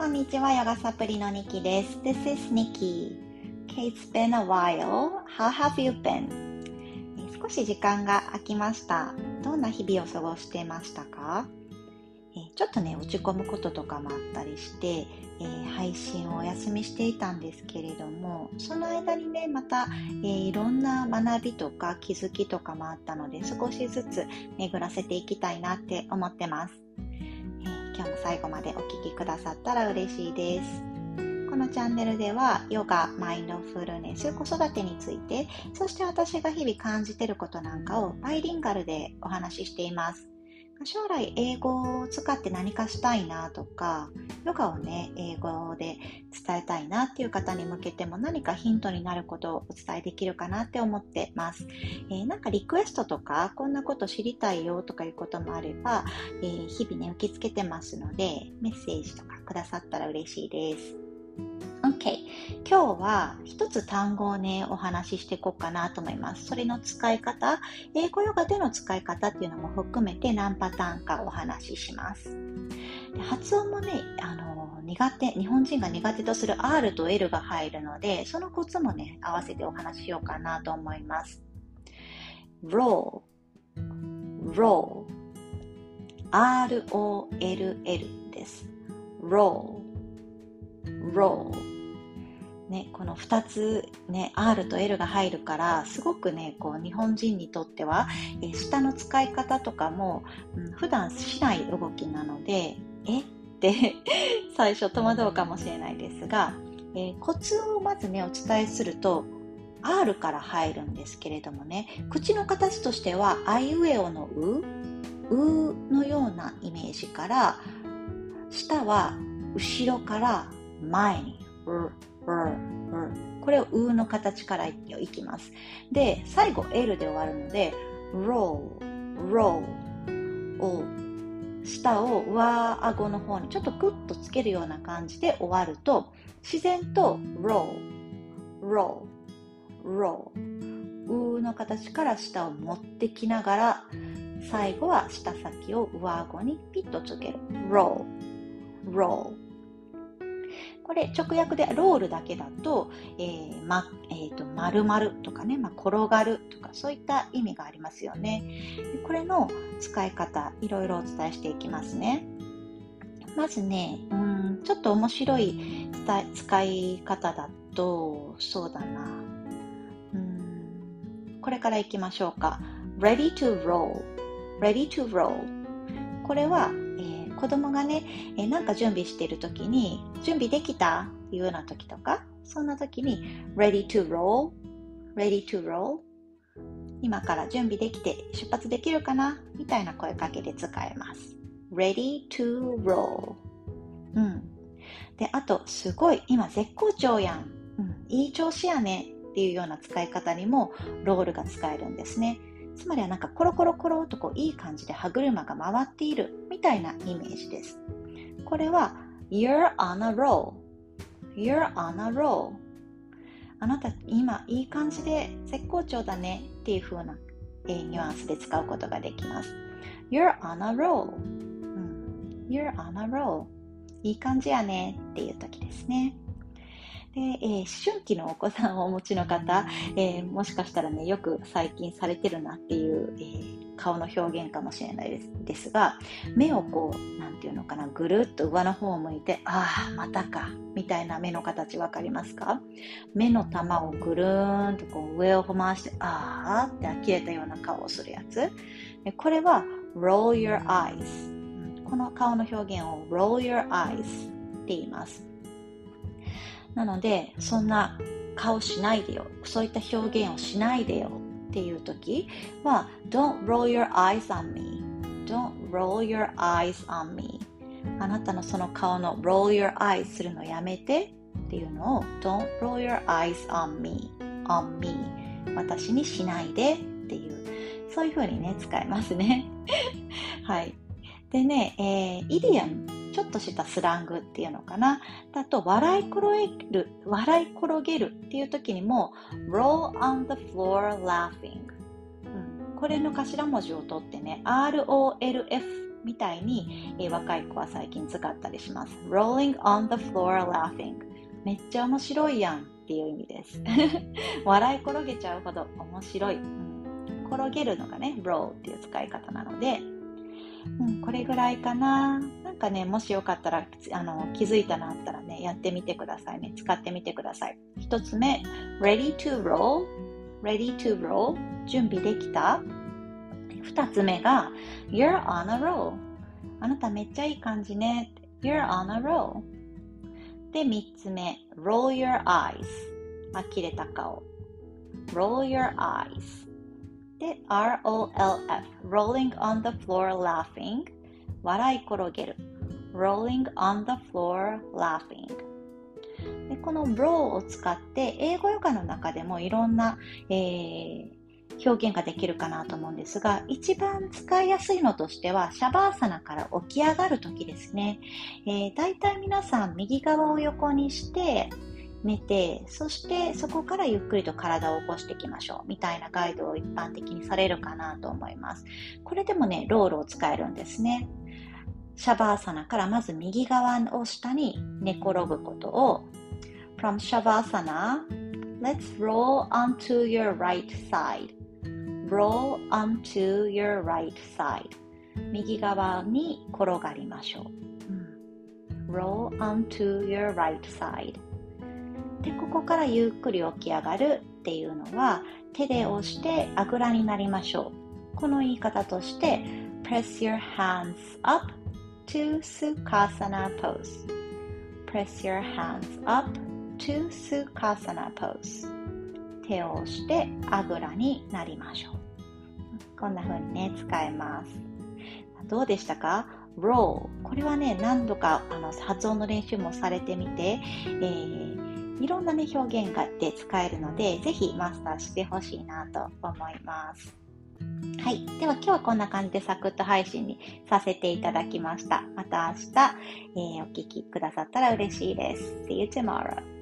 こんにちは、ヨガサプリのニキです。This is Nikki. Okay, it's been a while. How have you been? 少し時間が空きました。どんな日々を過ごしてましたか？ちょっとね、落ち込むこととかもあったりして、えー、配信をお休みしていたんですけれども、その間にね、また、えー、いろんな学びとか気づきとかもあったので、少しずつ巡らせていきたいなって思ってます。今日も最後までお聴きくださったら嬉しいです。このチャンネルではヨガ、マインドフルネス、子育てについて、そして私が日々感じてることなんかをバイリンガルでお話ししています。将来英語を使って何かしたいなとか、ヨガをね、英語で伝えたいなっていう方に向けても何かヒントになることをお伝えできるかなって思ってます。えー、なんかリクエストとか、こんなこと知りたいよとかいうこともあれば、えー、日々ね、受け付けてますので、メッセージとかくださったら嬉しいです。今日は一つ単語をね、お話ししていこうかなと思います。それの使い方、英語ヨガでの使い方っていうのも含めて何パターンかお話しします。で発音もね、あの、苦手、日本人が苦手とする R と L が入るので、そのコツもね、合わせてお話ししようかなと思います。roll, roll, R-O-L-L です。roll, roll ね、この2つ、ね、R と L が入るからすごくねこう日本人にとっては、えー、下の使い方とかも、うん、普段しない動きなのでえ？って 最初戸惑うかもしれないですが、えー、コツをまずねお伝えすると R から入るんですけれどもね口の形としてはあいうえおのううのようなイメージから下は後ろから前にうこれをうの形からいきます。で、最後 L で終わるので、roll, roll を下を上顎の方にちょっとグッとつけるような感じで終わると、自然と roll, roll, roll うの形から下を持ってきながら、最後は下先を上顎にピッとつける。roll, roll これ直訳でロールだけだと、えーまえーと、丸々とかね、まあ、転がるとかそういった意味がありますよね。これの使い方、いろいろお伝えしていきますね。まずね、うんちょっと面白い使い方だと、そうだな。うんこれからいきましょうか。ready to roll, ready to roll. これは子供がね、え、なんか準備してる時に、準備できたっていうような時とか、そんな時に、ready to roll, ready to roll 今から準備できて出発できるかな？みたいな声かけで使えます。ready to roll うん。で、あと、すごい、今絶好調やん。うん、いい調子やねっていうような使い方にもロールが使えるんですね。つまりはなんかコロコロコロとこういい感じで歯車が回っているみたいなイメージです。これは You're on a roll You're on a roll あなた今いい感じで絶好調だねっていう風な、えー、ニュアンスで使うことができます。You're on a roll、うん、You're on a roll いい感じやねっていう時ですね。で、えー、思春期のお子さんをお持ちの方、えー、もしかしたらね、よく最近されてるなっていう、えー、顔の表現かもしれないですですが、目をこう、なんていうのかな、ぐるっと上の方を向いて、ああ、またか、みたいな目の形わかりますか？目の玉をぐるーんとこう上を回して、ああって呆れたような顔をするやつ。でこれは roll your eyes。この顔の表現を roll your eyes って言います。なので、そんな顔しないでよ。そういった表現をしないでよっていう時は、Don't roll your eyes on me.Don't roll your eyes on me. あなたのその顔の roll your eyes するのやめてっていうのを Don't roll your eyes on me. on me. 私にしないでっていう、そういう風にね、使えますね。はい。でね、えー、イディアムちょっとしたスラングっていうのかな。だと、笑い転げる、笑い転げるっていう時にも、roll on the floor laughing。うん、これの頭文字を取ってね、ROLF みたいに、えー、若い子は最近使ったりします。rolling on the floor laughing めっちゃ面白いやんっていう意味です。笑い転げちゃうほど面白い。転げるのがね、roll っていう使い方なので、うん、これぐらいかな。かね、もしよかったら、あの、気づいたなったらね、やってみてくださいね。使ってみてください。一つ目、ready to roll, ready to roll, 準備できた二つ目が、you're on a roll. あなためっちゃいい感じね。you're on a roll. で、三つ目、roll your eyes. 呆れた顔。roll your eyes. で、ROLF, rolling on the floor laughing, 笑い転げる。Rolling on the floor laughing. でこの roll を使って英語ヨガの中でもいろんな、えー、表現ができるかなと思うんですが、一番使いやすいのとしては、シャバーサナから起き上がるときですね。えー、大体皆さん右側を横にして、寝て、そしてそこからゆっくりと体を起こしていきましょうみたいなガイドを一般的にされるかなと思います。これでもね、ロールを使えるんですね。シャバーサナからまず右側を下に寝転ぶことを From Shavasana, let's roll onto your right side. Roll onto your right side. 右側に転がりましょう。Roll onto your right side. でここからゆっくり起き上がるっていうのは手で押してあぐらになりましょうこの言い方として press your hands up to Sukhasana pose. Press your hands up to Sukhasana pose. 手を押してあぐらになりましょう。こんな風にね使えます。どうでしたか？Roll これはね何度かあの発音の練習もされてみて、えーいろんな、ね、表現がで使えるので、ぜひマスターしてほしいなと思います。はい。では今日はこんな感じでサクッと配信にさせていただきました。また明日、えー、お聴きくださったら嬉しいです。See you tomorrow.